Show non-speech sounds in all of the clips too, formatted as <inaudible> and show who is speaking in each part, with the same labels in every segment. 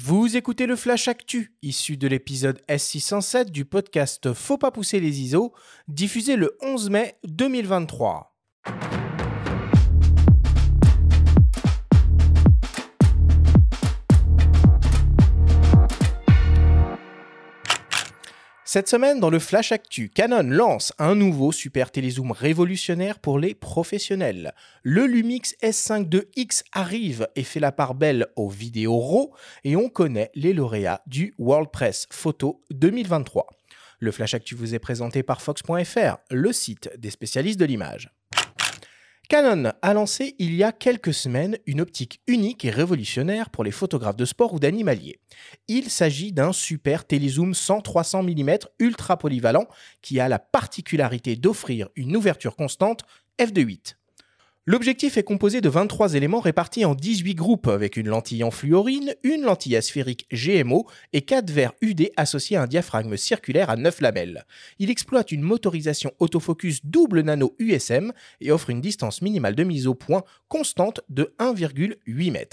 Speaker 1: Vous écoutez le Flash Actu, issu de l'épisode S607 du podcast Faut pas pousser les ISO, diffusé le 11 mai 2023. Cette semaine, dans le Flash Actu, Canon lance un nouveau super télézoom révolutionnaire pour les professionnels. Le Lumix S5 II X arrive et fait la part belle aux vidéos RAW et on connaît les lauréats du World Press Photo 2023. Le Flash Actu vous est présenté par Fox.fr, le site des spécialistes de l'image. Canon a lancé il y a quelques semaines une optique unique et révolutionnaire pour les photographes de sport ou d'animalier. Il s'agit d'un super télézoom 100-300 mm ultra polyvalent qui a la particularité d'offrir une ouverture constante f2.8. L'objectif est composé de 23 éléments répartis en 18 groupes avec une lentille en fluorine, une lentille asphérique GMO et 4 verres UD associés à un diaphragme circulaire à 9 lamelles. Il exploite une motorisation autofocus double nano USM et offre une distance minimale de mise au point constante de 1,8 m.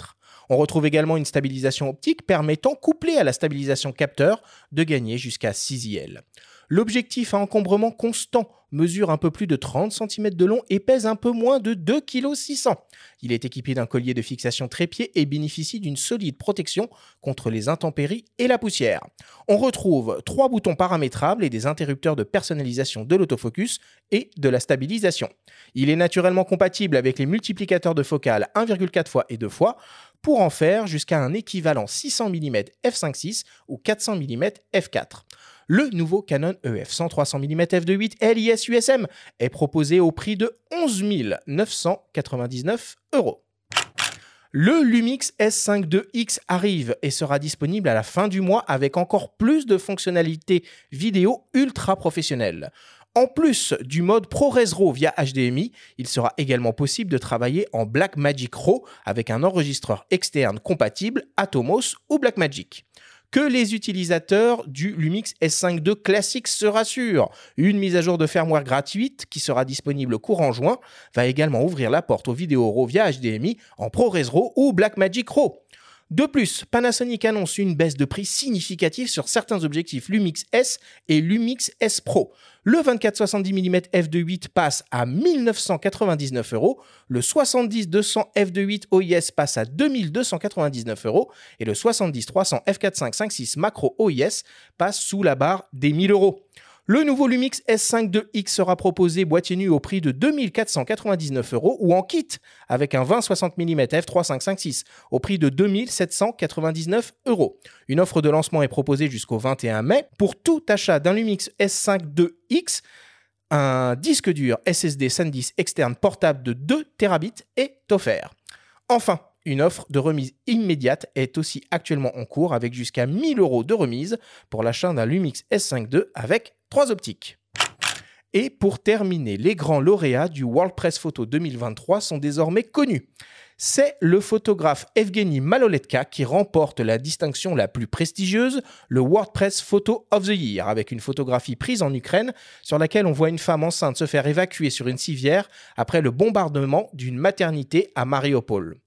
Speaker 1: On retrouve également une stabilisation optique permettant, couplée à la stabilisation capteur, de gagner jusqu'à 6 IL. L'objectif à encombrement constant mesure un peu plus de 30 cm de long et pèse un peu moins de 2,6 kg. Il est équipé d'un collier de fixation trépied et bénéficie d'une solide protection contre les intempéries et la poussière. On retrouve trois boutons paramétrables et des interrupteurs de personnalisation de l'autofocus et de la stabilisation. Il est naturellement compatible avec les multiplicateurs de focale 1,4 x et 2 fois pour en faire jusqu'à un équivalent 600 mm f5.6 ou 400 mm f4 le nouveau Canon EF 100-300 mm f2.8 LIS USM est proposé au prix de 11 999 euros. Le Lumix S5 II X arrive et sera disponible à la fin du mois avec encore plus de fonctionnalités vidéo ultra professionnelles. En plus du mode ProRes RAW via HDMI, il sera également possible de travailler en Blackmagic RAW avec un enregistreur externe compatible Atomos ou Blackmagic que les utilisateurs du Lumix S5 II classique se rassurent. Une mise à jour de firmware gratuite qui sera disponible courant juin va également ouvrir la porte aux vidéos RAW via HDMI en ProRes RAW ou Blackmagic RAW. De plus, Panasonic annonce une baisse de prix significative sur certains objectifs Lumix S et Lumix S Pro. Le 24-70 mm f2.8 passe à 1999 euros, le 70-200 f2.8 OIS passe à 2299 euros et le 70-300 f4.5.5.6 macro OIS passe sous la barre des 1000 euros. Le nouveau Lumix S5 2X sera proposé boîtier nu au prix de 2499 euros ou en kit avec un 20-60 mm f3.5.5.6 au prix de 2799 euros. Une offre de lancement est proposée jusqu'au 21 mai. Pour tout achat d'un Lumix S5 2X, un disque dur SSD SanDisk externe portable de 2 Terabits est offert. Enfin, une offre de remise immédiate est aussi actuellement en cours avec jusqu'à 1000 euros de remise pour l'achat d'un Lumix S5 II avec trois optiques. Et pour terminer, les grands lauréats du World Press Photo 2023 sont désormais connus. C'est le photographe Evgeny Maloletka qui remporte la distinction la plus prestigieuse, le World Press Photo of the Year, avec une photographie prise en Ukraine sur laquelle on voit une femme enceinte se faire évacuer sur une civière après le bombardement d'une maternité à Mariupol.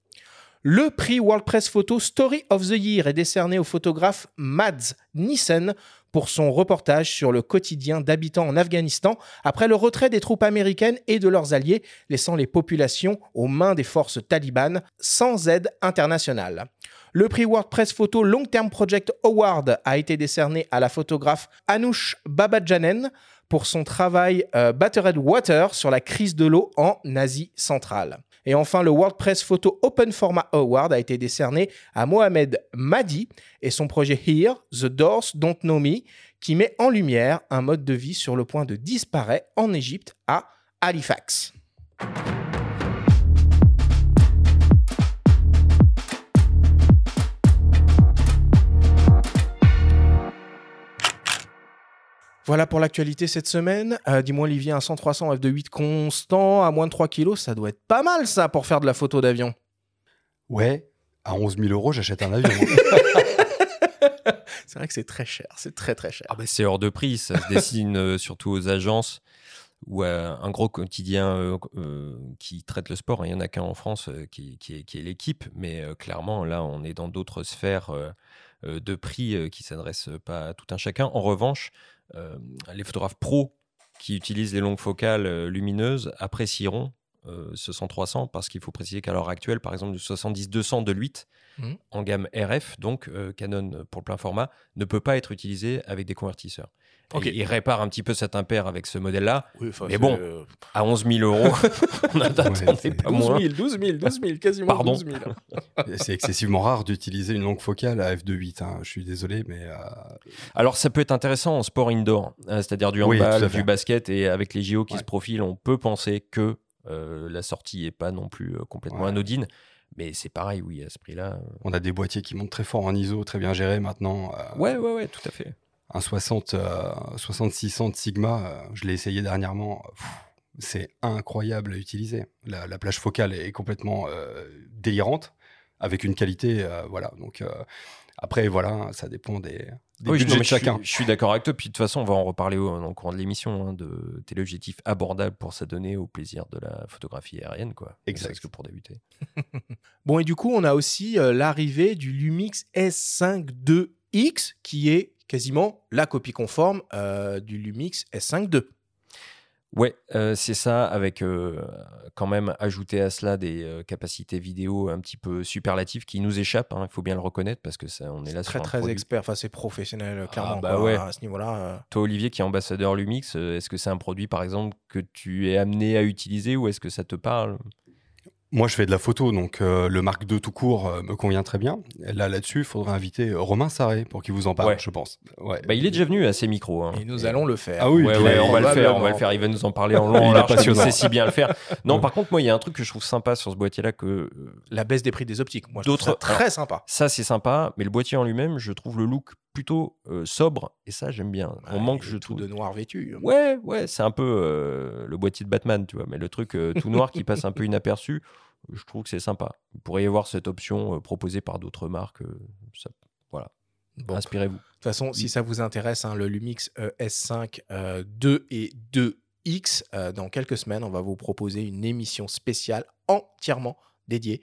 Speaker 1: Le prix World Press Photo Story of the Year est décerné au photographe Mads Nissen pour son reportage sur le quotidien d'habitants en Afghanistan après le retrait des troupes américaines et de leurs alliés, laissant les populations aux mains des forces talibanes sans aide internationale. Le prix WordPress Photo Long Term Project Award a été décerné à la photographe Anoush Babajanen pour son travail euh, Battered Water sur la crise de l'eau en Asie centrale. Et enfin, le WordPress Photo Open Format Award a été décerné à Mohamed Madi et son projet Here, The Doors Don't Know Me, qui met en lumière un mode de vie sur le point de disparaître en Égypte à Halifax. Voilà pour l'actualité cette semaine. Euh, dis-moi, Olivier, un 100-300 f2.8 constant à moins de 3 kg, ça doit être pas mal ça pour faire de la photo d'avion.
Speaker 2: Ouais, à 11 000 euros, j'achète un avion. <laughs>
Speaker 1: c'est vrai que c'est très cher, c'est très très cher.
Speaker 3: Ah bah c'est hors de prix, ça se <laughs> dessine euh, surtout aux agences ou un gros quotidien euh, qui traite le sport. Il n'y en a qu'un en France qui, qui, est, l'équipe, mais clairement, là, on est dans d'autres sphères euh, de prix euh, qui s'adressent pas à tout un chacun. En revanche, euh, les photographes pros qui utilisent les longues focales euh, lumineuses apprécieront euh, ce 100-300 parce qu'il faut préciser qu'à l'heure actuelle, par exemple, le 70-200 de l'8
Speaker 1: Mhm.
Speaker 3: en gamme RF, donc euh, Canon euh, pour le plein format, ne peut pas être utilisé avec des convertisseurs. Il répare un petit peu cet impair avec ce modèle-là.
Speaker 1: Oui,
Speaker 3: Mais bon,
Speaker 1: euh,
Speaker 3: À 11 000 euros, <laughs> on n'attendait
Speaker 2: c'est-
Speaker 3: pas
Speaker 1: 12
Speaker 3: moins.
Speaker 1: 000, 12 000, 12 000, quasiment
Speaker 3: Pardon.
Speaker 1: 12 000. <laughs>
Speaker 2: C'est excessivement rare d'utiliser une longue focale à f2.8. hein. Je suis désolé, mais euh,
Speaker 3: Alors, ça peut être intéressant en sport indoor, hein, c'est-à-dire du handball, du basket, et avec les JO qui
Speaker 2: Ouais.
Speaker 3: se profilent, on peut penser que euh, la sortie n'est pas non plus euh, complètement
Speaker 2: Ouais.
Speaker 3: anodine. Mais c'est pareil, oui, à ce prix-là.
Speaker 2: on a des boîtiers qui montent très fort en ISO, très bien gérés maintenant. Euh,
Speaker 3: Ouais, ouais, ouais, tout à fait.
Speaker 2: Un 60, euh, 6600 de Sigma, euh, je l'ai essayé dernièrement. C'est incroyable à utiliser. La, la plage focale est complètement euh, délirante, avec une qualité, euh, voilà. Donc euh, après, voilà, ça dépend des, des
Speaker 3: Oui,
Speaker 2: budgets
Speaker 3: non,
Speaker 2: de chacun.
Speaker 3: Je suis, d'accord avec toi. Puis de toute façon, on va en reparler au, dans le courant de l'émission hein, de téléobjectifs abordables pour s'adonner au plaisir de la photographie aérienne, quoi.
Speaker 2: Exact.
Speaker 3: que pour débuter. <laughs>
Speaker 1: Bon, et du coup, on a aussi euh, l'arrivée du Lumix S5 II-X, qui est quasiment la copie conforme euh, du Lumix S5 II.
Speaker 3: Ouais, euh, c'est ça, avec euh, quand même ajouter à cela des euh, capacités vidéo un petit peu superlatives qui nous échappent, hein, il faut bien le reconnaître, parce que ça, on est là
Speaker 1: Très,
Speaker 3: sur un
Speaker 1: très
Speaker 3: produit.
Speaker 1: expert. Enfin, c'est professionnel, clairement.
Speaker 3: bah
Speaker 1: quoi,
Speaker 3: ouais.
Speaker 1: À ce niveau-là.
Speaker 3: Toi, Olivier, qui est ambassadeur Lumix, est-ce que c'est un produit, par exemple, que tu es amené à utiliser ou est-ce que ça te parle?
Speaker 2: Moi, je fais de la photo, donc euh, le Mark II tout court euh, me convient très bien. Là, là-dessus, il faudrait inviter euh, Romain Sarré pour qu'il vous en parle,
Speaker 3: Ouais.
Speaker 2: je pense. Ouais.
Speaker 3: bah, Il est déjà venu à ces micros. hein.
Speaker 1: Et nous allons le faire.
Speaker 2: Ah oui,
Speaker 3: Ouais, ouais, on va le faire, on va le faire. Il va nous en parler en long, <laughs>
Speaker 2: Il
Speaker 3: en
Speaker 2: est
Speaker 3: large, il sait si bien le faire. Non, par contre, moi, il y a un truc que je trouve sympa sur ce boîtier-là que
Speaker 1: La baisse des prix des optiques. Moi, je trouve
Speaker 3: D'autres-
Speaker 1: ça très sympa.
Speaker 3: ça, c'est sympa, mais le boîtier en lui-même, je trouve le look plutôt euh, sobre et ça, j'aime bien. On manque, je
Speaker 1: tout
Speaker 3: trouve.
Speaker 1: de noir vêtu.
Speaker 3: Ouais, ouais, c'est un peu euh, le boîtier de Batman, tu vois, mais le truc euh, tout noir qui passe un peu inaperçu, je trouve que c'est sympa. Vous pourriez y avoir cette option proposée par d'autres marques. ça- voilà,
Speaker 1: Bon, de
Speaker 3: inspirez-vous.
Speaker 1: toute façon, si ça vous intéresse, hein, le Lumix euh, S5 euh, 2 et 2X, euh, dans quelques semaines, on va vous proposer une émission spéciale entièrement dédiée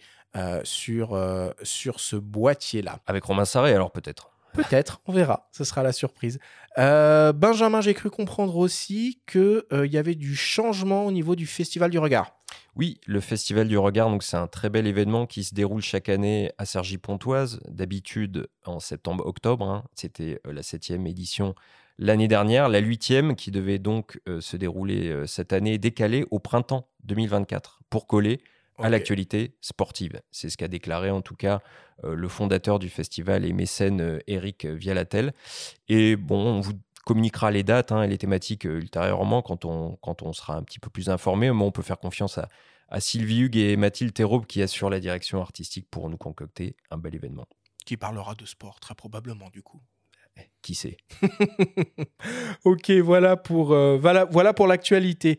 Speaker 1: sur, sur ce boîtier-là.
Speaker 3: Avec Romain Sarré, alors peut-être.
Speaker 1: Peut-être, on verra, ce sera la surprise. Euh, Benjamin, j'ai cru comprendre aussi qu'il y avait du changement au niveau du Festival du Regard.
Speaker 3: Oui, le Festival du Regard, donc c'est un très bel événement qui se déroule chaque année à Cergy-Pontoise, d'habitude en septembre-octobre. hein. C'était euh, la septième édition l'année dernière, la huitième qui devait donc euh, se dérouler euh, cette année, décalée au printemps 2024 pour coller à l'actualité sportive. C'est ce qu'a déclaré en tout cas euh, le fondateur du festival et mécène euh, Eric Vialatel. Et bon, on vous communiquera les dates hein, et les thématiques euh, ultérieurement quand on, quand on sera un petit peu plus informé. Mais on peut faire confiance à, à Sylvie Hugues et Mathilde Théraube qui assurent la direction artistique pour nous concocter un bel événement.
Speaker 1: Qui parlera de sport, très probablement, du coup.
Speaker 3: Qui sait? <laughs>
Speaker 1: Ok, voilà pour, euh, voilà, voilà pour l'actualité.